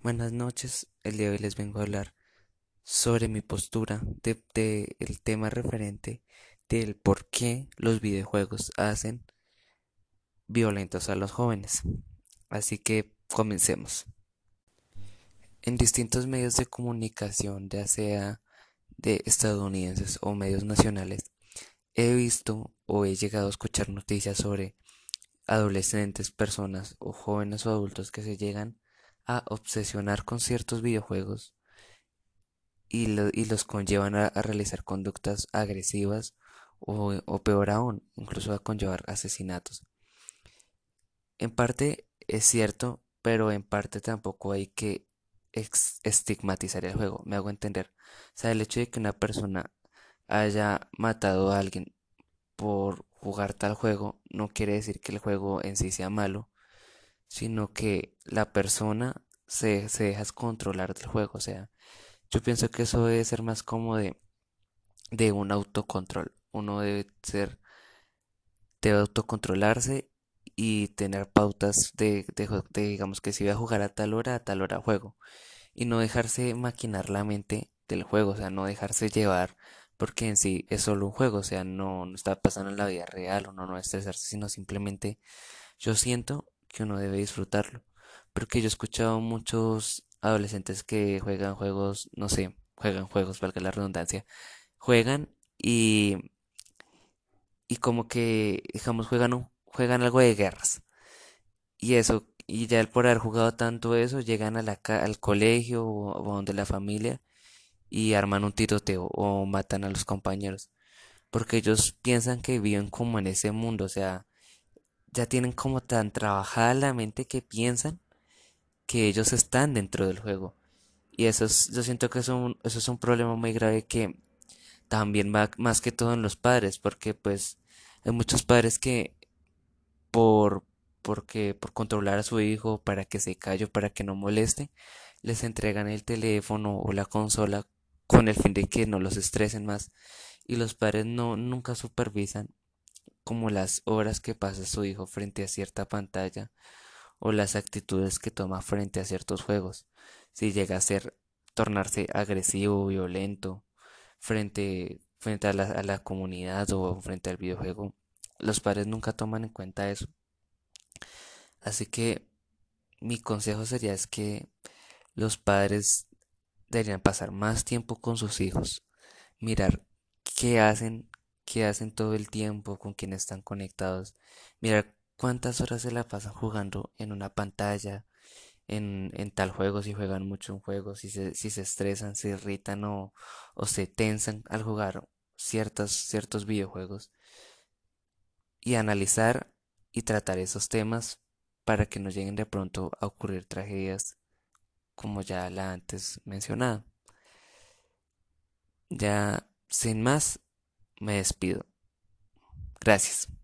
Buenas noches, el día de hoy les vengo a hablar sobre mi postura de, de el tema referente del por qué los videojuegos hacen violentos a los jóvenes. Así que comencemos. En distintos medios de comunicación, ya sea de estadounidenses o medios nacionales, he visto o he llegado a escuchar noticias sobre adolescentes, personas o jóvenes o adultos que se llegan a obsesionar con ciertos videojuegos y, y los conllevan a, realizar conductas agresivas o, o peor aún, incluso a conllevar asesinatos. En parte es cierto, pero en parte tampoco hay que estigmatizar el juego, me hago entender. O sea, el hecho de que una persona haya matado a alguien por jugar tal juego no quiere decir que el juego en sí sea malo, sino que la persona se, se deja controlar del juego. O sea, yo pienso que eso debe ser más como de, de un autocontrol. Uno debe ser, debe autocontrolarse y tener pautas de, de, digamos que si voy a jugar a tal hora, a tal hora juego. Y no dejarse maquinar la mente del juego, o sea, no dejarse llevar, porque en sí es solo un juego, o sea, no, no está pasando en la vida real, uno no debe estresarse, sino simplemente yo siento que uno debe disfrutarlo, porque yo he escuchado muchos adolescentes que juegan juegos, no sé, juegan juegos, valga la redundancia, juegan y, y como que, digamos, juegan, un- juegan algo de guerras. Y eso, y ya por haber jugado tanto eso, llegan al colegio o, o donde la familia y arman un tiroteo o matan a los compañeros, porque ellos piensan que viven como en ese mundo, o sea, ya tienen como tan trabajada la mente que piensan que ellos están dentro del juego. Y eso es, yo siento que es un- eso es un problema muy grave que también va más que todo en los padres, porque pues hay muchos padres que por, porque, por controlar a su hijo para que se calle para que no moleste, les entregan el teléfono o la consola con el fin de que no los estresen más. Y los padres no, nunca supervisan como las horas que pasa su hijo frente a cierta pantalla o las actitudes que toma frente a ciertos juegos. Si llega a ser tornarse agresivo, violento, frente, frente a la, a la comunidad o frente al videojuego, los padres nunca toman en cuenta eso. Así que mi consejo sería es que los padres deberían pasar más tiempo con sus hijos, mirar qué hacen, qué hacen todo el tiempo, con quién están conectados, mirar cuántas horas se la pasan jugando en una pantalla, en, tal juego, si juegan mucho un juego, si se, si estresan, se irritan o, o se tensan al jugar ciertos, ciertos videojuegos y analizar y tratar esos temas para que no lleguen de pronto a ocurrir tragedias como ya la antes mencionada. Ya sin más, me despido. Gracias.